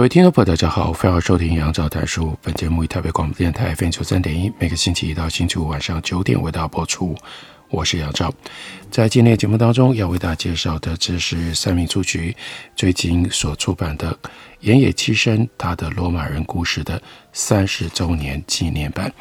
各位听众朋友，大家好，欢迎收听杨照谈书。本节目以台北广播电台 FM 九三点一，每个星期一到星期五晚上九点为大家播出。我是杨照，在今天的节目当中要为大家介绍的，这是三民出局最近所出版的岩野七生他的罗马人故事的三十周年纪念版。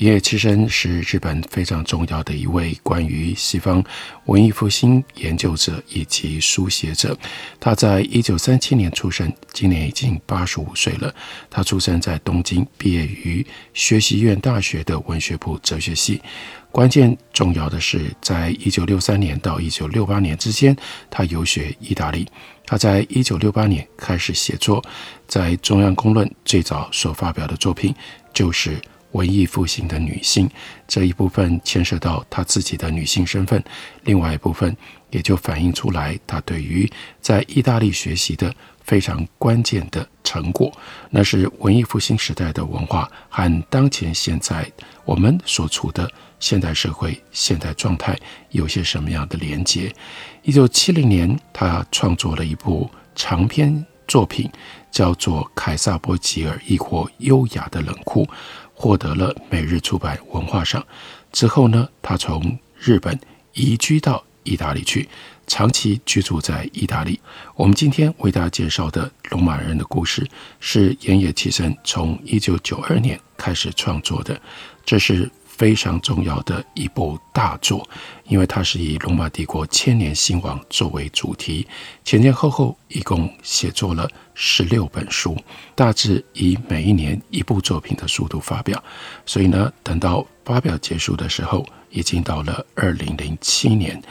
野七生是日本非常重要的一位关于西方文艺复兴研究者以及书写者。他在一九三七年出生，今年已经八十五岁了。他出生在东京，毕业于学习院大学的文学部哲学系。关键重要的是，在一九六三年到一九六八年之间，他游学意大利。他在一九六八年开始写作，在《中央公论》最早所发表的作品就是。文艺复兴的女性这一部分牵涉到她自己的女性身份，另外一部分也就反映出来她对于在意大利学习的非常关键的成果，那是文艺复兴时代的文化和当前现在我们所处的现代社会现代状态有些什么样的连结。一九七零年，她创作了一部长篇作品，叫做《凯撒波吉尔》，亦或《优雅的冷酷》。获得了每日出版文化赏之后呢，他从日本移居到意大利去，长期居住在意大利。我们今天为大家介绍的《罗马人的故事》是岩野启生从一九九二年开始创作的，这是非常重要的一部大作，因为它是以罗马帝国千年兴亡作为主题，前前后后一共写作了十六本书，大致以每一年一部作品的速度发表，所以呢，等到发表结束的时候，已经到了二零零七年，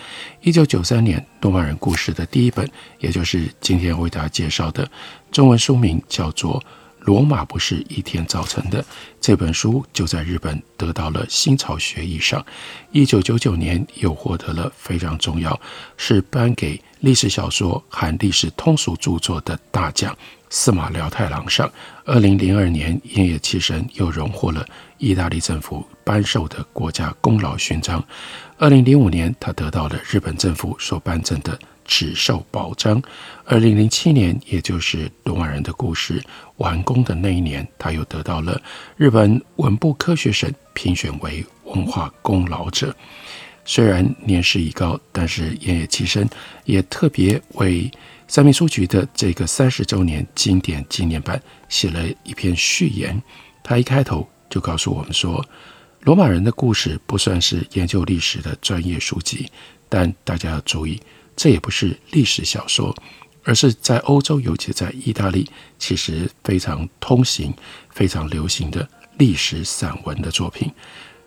一九九三年，《罗马人故事》的第一本，也就是今天为大家介绍的中文书名，叫做。罗马不是一天造成的。这本书就在日本得到了新潮学艺赏，一九九九年又获得了非常重要，是颁给历史小说和历史通俗著作的大奖——司马辽太郎上。二零零二年，盐野七神又荣获了意大利政府颁授的国家功劳勋章。二零零五年，他得到了日本政府所颁赠的。纸寿保章。二零零七年，也就是《罗马人的故事》完工的那一年，他又得到了日本文部科学省评选为文化功劳者。虽然年事已高，但是盐野七生也特别为三民书局的这个三十周年经典纪念版写了一篇序言。他一开头就告诉我们说，《罗马人的故事》不算是研究历史的专业书籍，但大家要注意。这也不是历史小说，而是在欧洲，尤其在意大利，其实非常通行、非常流行的历史散文的作品。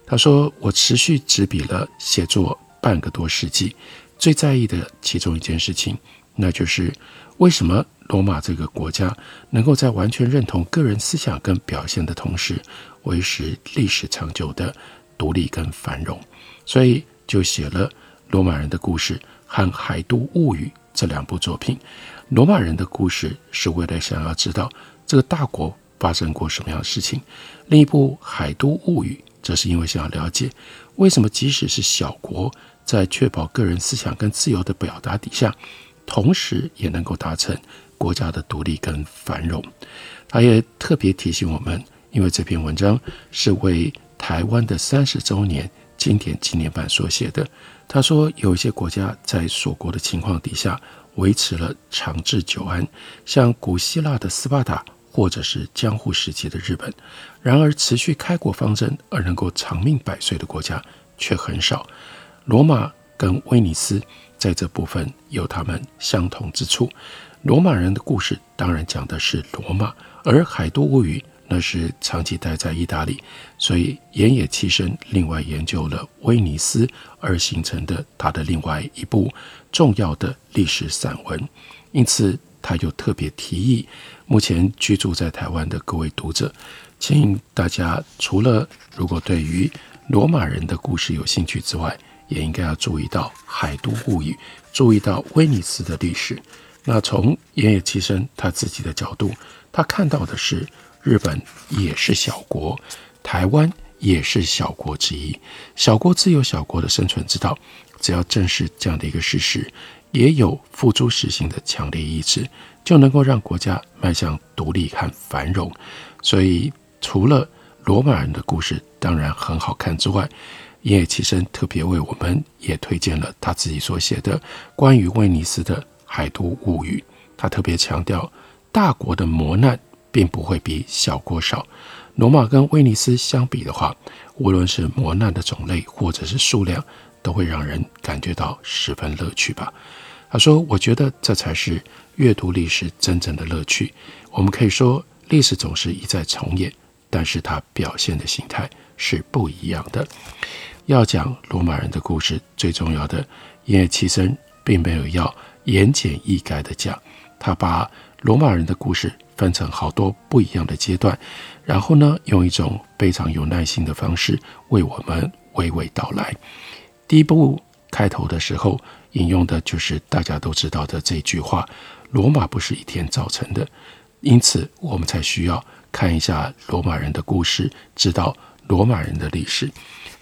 他说：“我持续执笔了写作半个多世纪，最在意的其中一件事情，那就是为什么罗马这个国家能够在完全认同个人思想跟表现的同时，维持历史长久的独立跟繁荣。所以就写了罗马人的故事。”和《海都物语》这两部作品，《罗马人的故事》是为了想要知道这个大国发生过什么样的事情；另一部《海都物语》则是因为想要了解为什么即使是小国，在确保个人思想跟自由的表达底下，同时也能够达成国家的独立跟繁荣。他也特别提醒我们，因为这篇文章是为台湾的三十周年经典纪念版所写的。他说，有一些国家在锁国的情况底下维持了长治久安，像古希腊的斯巴达，或者是江户时期的日本。然而，持续开国方针而能够长命百岁的国家却很少。罗马跟威尼斯在这部分有他们相同之处。罗马人的故事当然讲的是罗马，而《海都物语》那是长期待在意大利，所以岩野栖身另外研究了威尼斯而形成的他的另外一部重要的历史散文。因此，他又特别提议，目前居住在台湾的各位读者，请大家除了如果对于罗马人的故事有兴趣之外，也应该要注意到《海都物语》，注意到威尼斯的历史。那从岩野七生他自己的角度，他看到的是日本也是小国，台湾也是小国之一。小国自有小国的生存之道，只要正视这样的一个事实，也有付诸实行的强烈意志，就能够让国家迈向独立和繁荣。所以，除了罗马人的故事当然很好看之外，岩野七生特别为我们也推荐了他自己所写的关于威尼斯的《海都物语》。他特别强调，大国的磨难并不会比小国少。罗马跟威尼斯相比的话，无论是磨难的种类或者是数量，都会让人感觉到十分乐趣吧。他说：“我觉得这才是阅读历史真正的乐趣。我们可以说，历史总是一再重演，但是它表现的形态是不一样的。”要讲罗马人的故事，最重要的，因为其实并没有要言简意赅的讲，他把罗马人的故事分成好多不一样的阶段，然后呢，用一种非常有耐心的方式为我们娓娓道来。第一部开头的时候引用的就是大家都知道的这句话：“罗马不是一天造成的。”因此，我们才需要看一下罗马人的故事，知道罗马人的历史。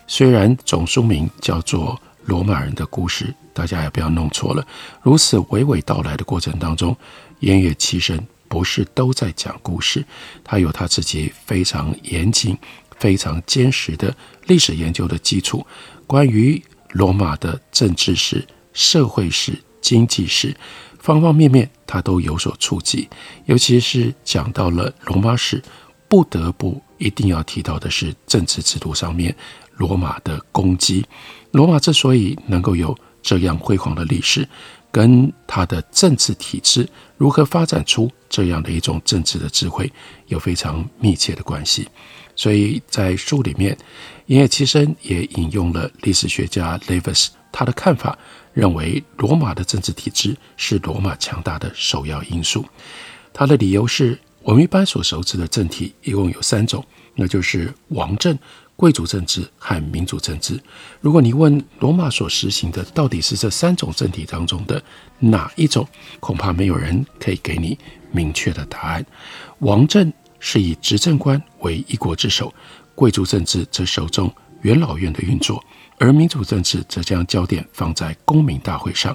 虽然总书名叫做《罗马人的故事》，大家也不要弄错了。如此娓娓道来的过程当中，岩野七生不是都在讲故事，他有他自己非常严谨、非常坚实的历史研究的基础。关于罗马的政治史、社会史、经济史，方方面面他都有所触及。尤其是讲到了罗马史，不得不一定要提到的是政治制度上面。罗马的攻击，罗马之所以能够有这样辉煌的历史，跟它的政治体制如何发展出这样的一种政治的智慧有非常密切的关系。所以在书里面，岩野七生也引用了历史学家 Levis 他的看法，认为罗马的政治体制是罗马强大的首要因素。他的理由是我们一般所熟知的政体一共有三种，那就是王政。贵族政治和民主政治。如果你问罗马所实行的到底是这三种政体当中的哪一种，恐怕没有人可以给你明确的答案。王政是以执政官为一国之首，贵族政治则首重元老院的运作，而民主政治则将焦点放在公民大会上。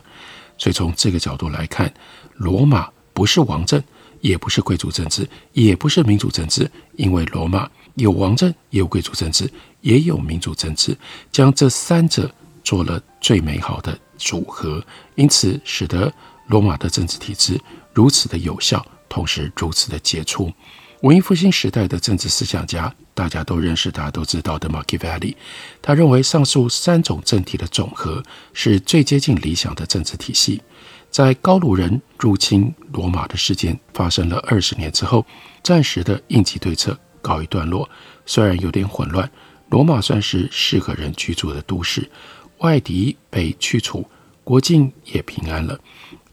所以从这个角度来看，罗马不是王政，也不是贵族政治，也不是民主政治，因为罗马。有王政，也有贵族政治，也有民主政治，将这三者做了最美好的组合，因此使得罗马的政治体制如此的有效，同时如此的杰出。文艺复兴时代的政治思想家，大家都认识，大家都知道的 Machiavelli，他认为上述三种政体的总和是最接近理想的政治体系。在高卢人入侵罗马的事件发生了二十年之后，暂时的应急对策。告一段落，虽然有点混乱，罗马算是适合人居住的都市，外敌被驱除，国境也平安了。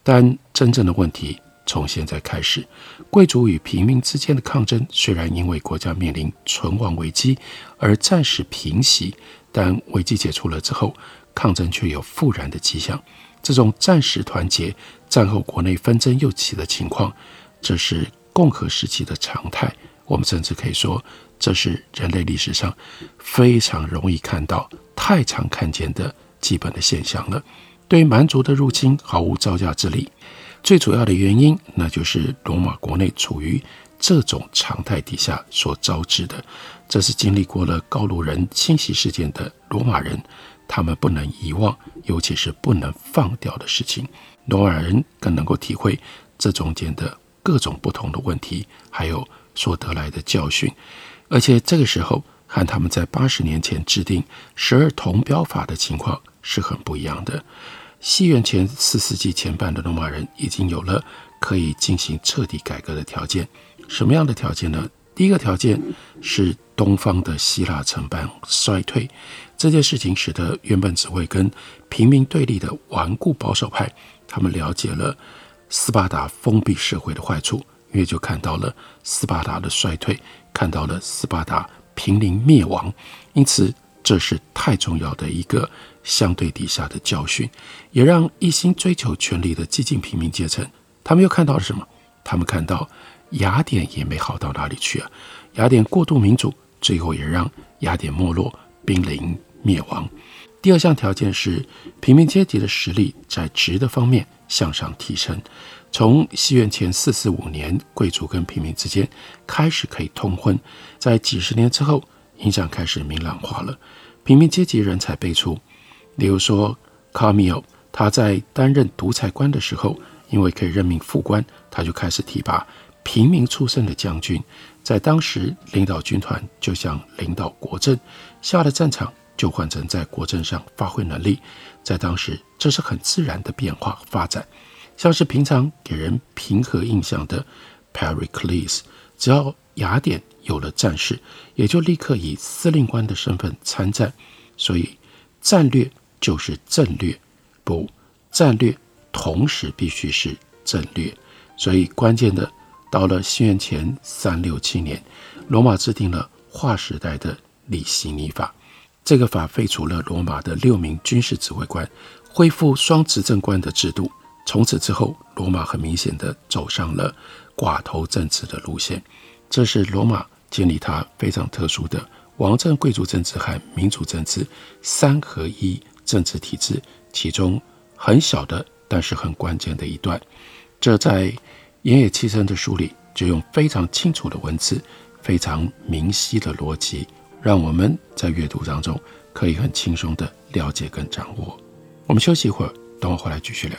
但真正的问题从现在开始，贵族与平民之间的抗争虽然因为国家面临存亡危机而暂时平息，但危机解除了之后，抗争却有复燃的迹象。这种暂时团结，战后国内纷争又起的情况，这是共和时期的常态。我们甚至可以说，这是人类历史上非常容易看到、太常看见的基本的现象了。对蛮族的入侵毫无招架之力，最主要的原因，那就是罗马国内处于这种常态底下所招致的。这是经历过了高卢人侵袭事件的罗马人，他们不能遗忘，尤其是不能放掉的事情。罗马人更能够体会这中间的各种不同的问题，还有。所得来的教训，而且这个时候和他们在八十年前制定十二铜表法的情况是很不一样的。西元前四世纪前半的罗马人已经有了可以进行彻底改革的条件。什么样的条件呢？第一个条件是东方的希腊城邦衰退，这件事情使得原本只会跟平民对立的顽固保守派，他们了解了斯巴达封闭社会的坏处，因为就看到了斯巴达的衰退，看到了斯巴达濒临灭亡，因此这是太重要的一个相对底下的教训，也让一心追求权力的激进平民阶层，他们又看到了什么？他们看到。雅典也没好到哪里去啊！雅典过度民主，最后也让雅典没落，濒临灭亡。第二项条件是平民阶级的实力在值的方面向上提升。从西元前四四五年，贵族跟平民之间开始可以通婚，在几十年之后，影响开始明朗化了，平民阶级人才辈出。例如说，卡米尔他在担任独裁官的时候，因为可以任命副官，他就开始提拔。平民出身的将军，在当时领导军团，就像领导国政；下了战场，就换成在国政上发挥能力。在当时，这是很自然的变化发展。像是平常给人平和印象的 Pericles，只要雅典有了战士，也就立刻以司令官的身份参战。所以，战略就是政略，不，战略同时必须是政略。所以，关键的。到了西元前三六七年，罗马制定了划时代的里西尼法。这个法废除了罗马的六名军事指挥官，恢复双执政官的制度。从此之后，罗马很明显地走上了寡头政治的路线。这是罗马建立它非常特殊的王政贵族政治和民主政治三合一政治体制，其中很小的，但是很关键的一段。这在盐野七生的书里就用非常清楚的文字、非常明晰的逻辑，让我们在阅读当中可以很轻松地了解跟掌握。我们休息一会儿，等我回来继续聊。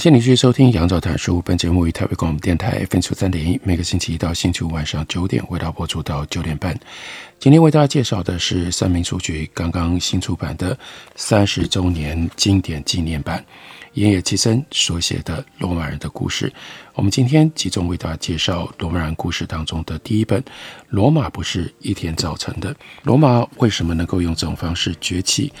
谢您继续收听《杨照谈书》。本节目于台北广播电台 FM 三点一，每个星期一到星期五晚上九点，为大家播出到九点半。今天为大家介绍的是三民书局刚刚新出版的三十周年经典纪念版，盐野七生所写的《罗马人的故事》。我们今天集中为大家介绍《罗马人故事》当中的第一本《罗马不是一天造成的》。罗马为什么能够用这种方式崛起？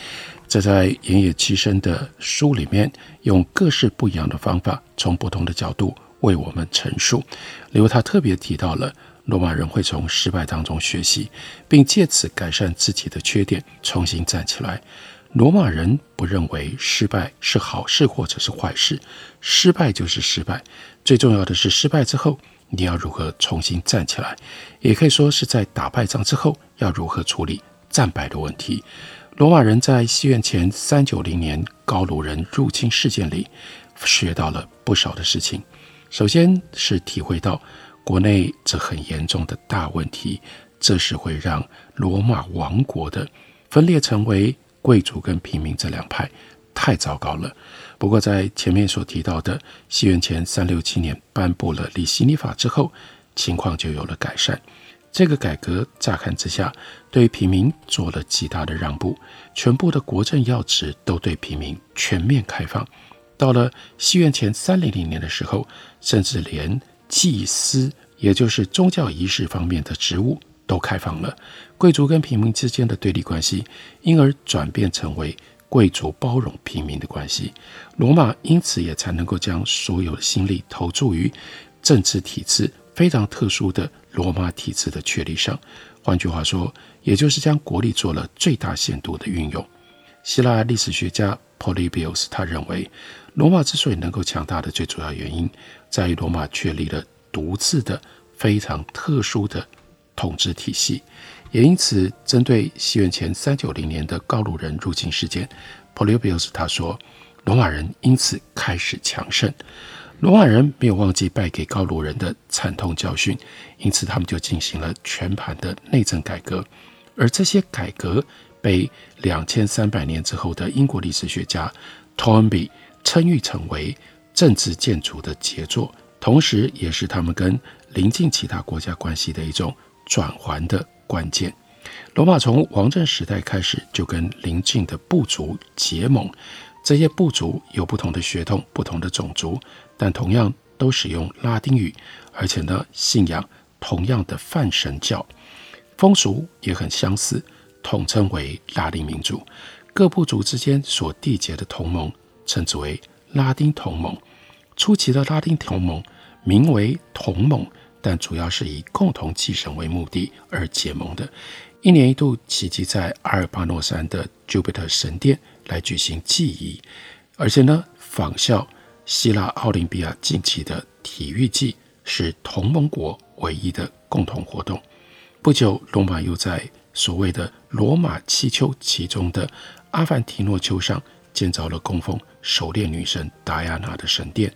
这在盐野七生的书里面，用各式不一样的方法，从不同的角度为我们陈述。例如，他特别提到了罗马人会从失败当中学习，并借此改善自己的缺点，重新站起来。罗马人不认为失败是好事或者是坏事，失败就是失败。最重要的是，失败之后你要如何重新站起来，也可以说是在打败仗之后要如何处理战败的问题。罗马人在西元前三九零年高卢人入侵事件里学到了不少的事情。首先是体会到国内这很严重的大问题，这是会让罗马王国的分裂成为贵族跟平民这两派，太糟糕了。不过在前面所提到的西元前三六七年颁布了里希尼法之后，情况就有了改善。这个改革乍看之下对平民做了极大的让步，全部的国政要职都对平民全面开放。到了西元前三零零年的时候，甚至连祭司，也就是宗教仪式方面的职务都开放了。贵族跟平民之间的对立关系，因而转变成为贵族包容平民的关系。罗马因此也才能够将所有的心力投注于政治体制非常特殊的罗马体制的确立上。换句话说，也就是将国力做了最大限度的运用。希腊历史学家 Polybius 他认为。罗马之所以能够强大的最主要原因，在于罗马确立了独自的非常特殊的统治体系。也因此，针对西元前三九零年的高卢人入侵事件，Polybius 他说，罗马人因此开始强盛。罗马人没有忘记败给高卢人的惨痛教训，因此他们就进行了全盘的内政改革。而这些改革被两千三百年之后的英国历史学家 Toynbee 称誉成为政治建筑的杰作，同时也是他们跟邻近其他国家关系的一种转圜的关键。罗马从王政时代开始就跟邻近的部族结盟，这些部族有不同的血统、不同的种族，但同样都使用拉丁语，而且呢，信仰同样的泛神教，风俗也很相似，统称为拉丁民族。各部族之间所缔结的同盟。称之为拉丁同盟。初期的拉丁同盟名为同盟，但主要是以共同祭神为目的而结盟的。一年一度齐集在阿尔巴诺山的 Jupiter 神殿来举行祭仪，而且呢，仿效希腊奥林匹亚竞技的体育季是同盟国唯一的共同活动。不久，罗马又在所谓的罗马七丘其中的阿凡提诺丘上建造了供奉狩猎女神戴安娜的神殿，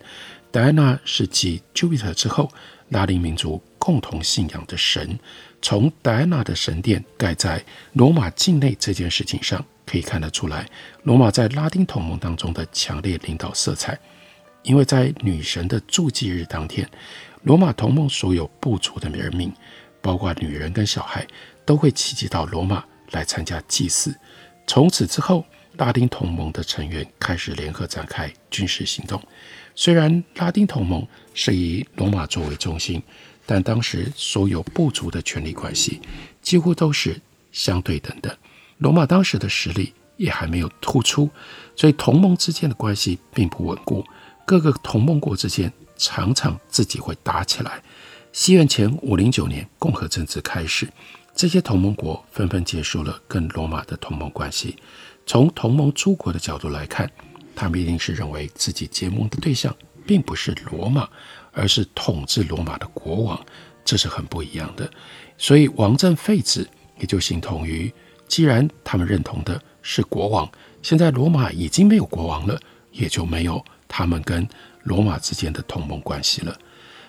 戴安娜是继 Jupiter 之后拉丁民族共同信仰的神。从戴安娜的神殿盖在罗马境内这件事情上，可以看得出来，罗马在拉丁同盟当中的强烈领导色彩。因为在女神的祝祭日当天，罗马同盟所有部族的人民，包括女人跟小孩，都会齐集到罗马来参加祭祀。从此之后，拉丁同盟的成员开始联合展开军事行动。虽然拉丁同盟是以罗马作为中心，但当时所有部族的权力关系几乎都是相对等的。罗马当时的实力也还没有突出，所以同盟之间的关系并不稳固。各个同盟国之间常常自己会打起来。西元前五零九年，共和政治开始，这些同盟国纷纷结束了跟罗马的同盟关系。从同盟诸国的角度来看，他们一定是认为自己结盟的对象并不是罗马，而是统治罗马的国王，这是很不一样的。所以王政废止，也就形同于，既然他们认同的是国王，现在罗马已经没有国王了，也就没有他们跟罗马之间的同盟关系了。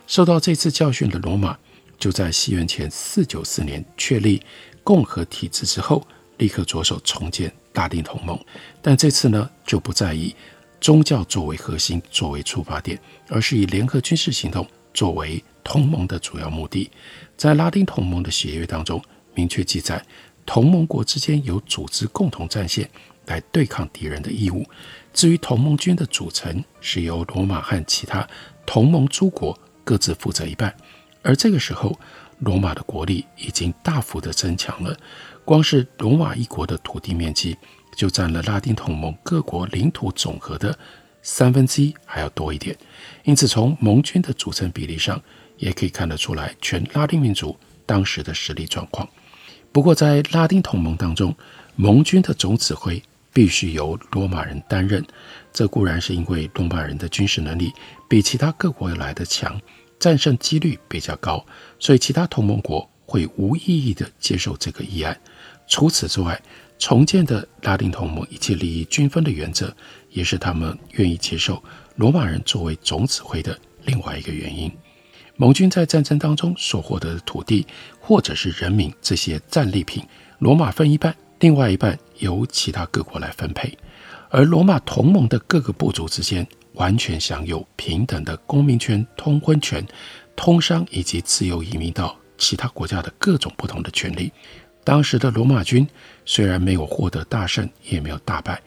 受到这次教训的罗马，就在西元前四九四年确立共和体制之后，立刻着手重建。拉丁同盟，但这次呢，就不再以宗教作为核心作为出发点，而是以联合军事行动作为同盟的主要目的。在拉丁同盟的协约当中，明确记载，同盟国之间有组织共同战线来对抗敌人的义务。至于同盟军的组成，是由罗马和其他同盟诸国各自负责一半。而这个时候，罗马的国力已经大幅的增强了。光是罗马一国的土地面积就占了拉丁同盟各国领土总和的三分之一还要多一点，因此从盟军的组成比例上也可以看得出来全拉丁民族当时的实力状况。不过在拉丁同盟当中，盟军的总指挥必须由罗马人担任，这固然是因为罗马人的军事能力比其他各国来的强，战胜几率比较高，所以其他同盟国会无异议地接受这个议案。除此之外，重建的拉丁同盟一切利益均分的原则，也是他们愿意接受罗马人作为总指挥的另外一个原因。盟军在战争当中所获得的土地或者是人民这些战利品，罗马分一半，另外一半由其他各国来分配。而罗马同盟的各个部族之间完全享有平等的公民权、通婚权、通商以及自由移民到其他国家的各种不同的权利。当时的罗马军虽然没有获得大胜，也没有大败，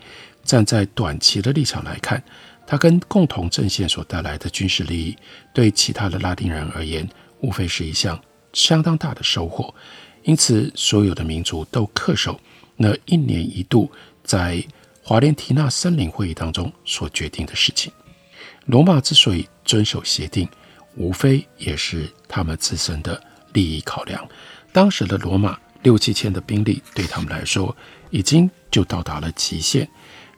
站在短期的立场来看，他跟共同阵线所带来的军事利益，对其他的拉丁人而言，无非是一项相当大的收获。因此，所有的民族都恪守那一年一度在华联提纳森林会议当中所决定的事情，罗马之所以遵守协定，无非也是他们自身的利益考量。当时的罗马六七千的兵力对他们来说，已经就到达了极限。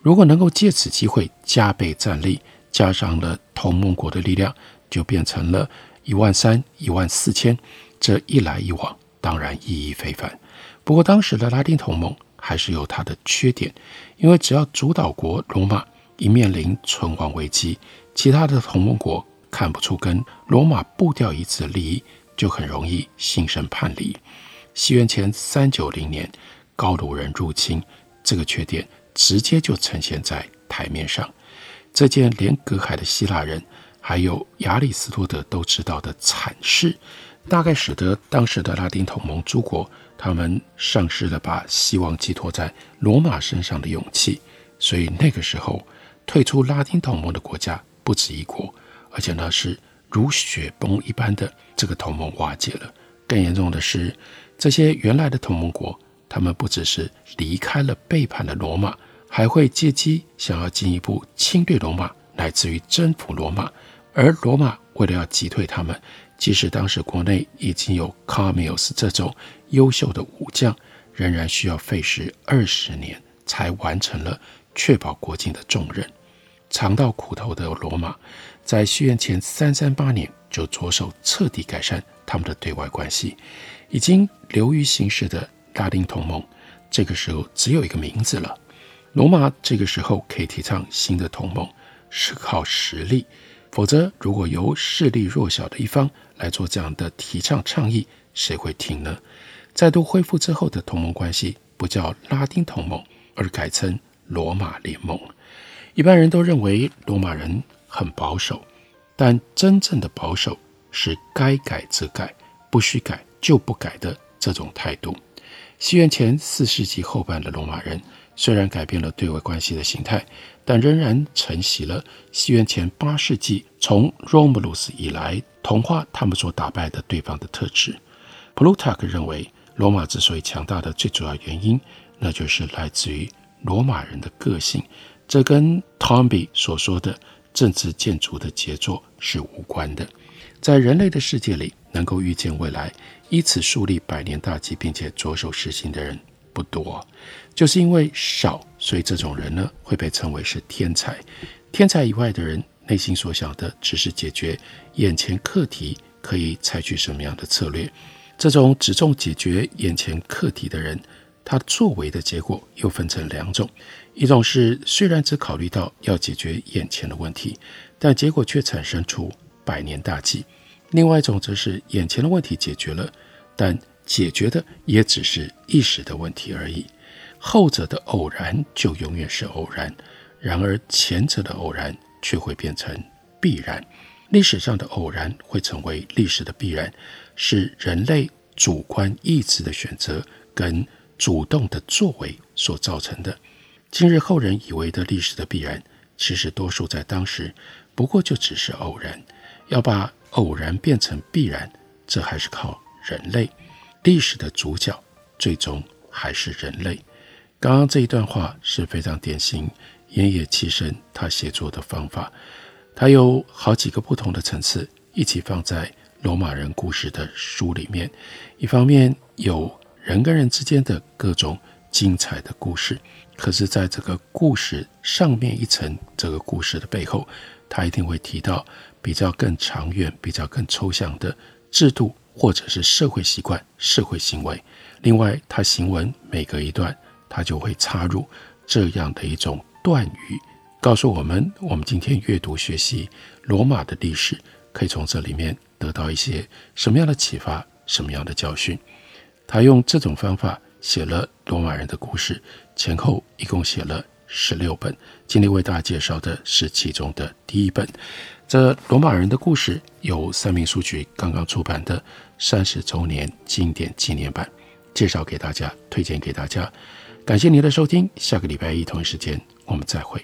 如果能够借此机会加倍战力，加上了同盟国的力量，就变成了一万三、一万四千。这一来一往，当然意义非凡。不过当时的拉丁同盟。还是有它的缺点，因为只要主导国罗马一面临存亡危机，其他的同盟国看不出跟罗马步调一致的利益，就很容易心生叛离。西元前三九零年，高卢人入侵，这个缺点直接就呈现在台面上。这件连隔海的希腊人还有亚里士多德都知道的惨事，大概使得当时的拉丁同盟诸国。他们丧失了把希望寄托在罗马身上的勇气，所以那个时候退出拉丁同盟的国家不止一国，而且呢是如雪崩一般的这个同盟瓦解了。更严重的是，这些原来的同盟国，他们不只是离开了、背叛了罗马，还会借机想要进一步侵略罗马，乃至于征服罗马。而罗马为了要击退他们，即使当时国内已经有卡米尔斯这种优秀的武将，仍然需要费时二十年才完成了确保国境的重任。尝到苦头的罗马，在西元前三三八年就着手彻底改善他们的对外关系。已经流于形式的拉丁同盟，这个时候只有一个名字了。罗马这个时候可以提倡新的同盟，是靠实力。否则，如果由势力弱小的一方来做这样的提倡倡议，谁会听呢？再度恢复之后的同盟关系不叫拉丁同盟，而改称罗马联盟。一般人都认为罗马人很保守，但真正的保守是该改则改，不许改就不改的这种态度。西元前四世纪后半的罗马人。虽然改变了对外关系的形态，但仍然承袭了西元前八世纪从罗姆鲁斯以来同化他们所打败的对方的特质。普鲁塔克认为，罗马之所以强大的最主要原因，那就是来自于罗马人的个性。这跟 Tomby 所说的政治建筑的杰作是无关的。在人类的世界里，能够预见未来，以此树立百年大计，并且着手实行的人。不多，就是因为少，所以这种人呢会被称为是天才。天才以外的人，内心所想的只是解决眼前课题，可以采取什么样的策略。这种只重解决眼前课题的人，他作为的结果又分成两种：一种是虽然只考虑到要解决眼前的问题，但结果却产生出百年大计；另外一种则是眼前的问题解决了，但解决的也只是一时的问题而已，后者的偶然就永远是偶然，然而前者的偶然却会变成必然。历史上的偶然会成为历史的必然，是人类主观意志的选择跟主动的作为所造成的。今日后人以为的历史的必然，其实多数在当时不过就只是偶然。要把偶然变成必然，这还是靠人类。历史的主角最终还是人类。刚刚这一段话是非常典型阎野崎生他写作的方法，他有好几个不同的层次一起放在罗马人故事的书里面。一方面有人跟人之间的各种精彩的故事，可是在这个故事上面一层，这个故事的背后，他一定会提到比较更长远、比较更抽象的制度。或者是社会习惯、社会行为。另外，他行文每隔一段他就会插入这样的一种断语，告诉我们：我们今天阅读学习罗马的历史，可以从这里面得到一些什么样的启发，什么样的教训。他用这种方法写了罗马人的故事，前后一共写了十六本。今天为大家介绍的是其中的第一本。这罗马人的故事由三民书局刚刚出版的三十周年经典纪念版，介绍给大家，推荐给大家。感谢您的收听，下个礼拜一同一时间我们再会。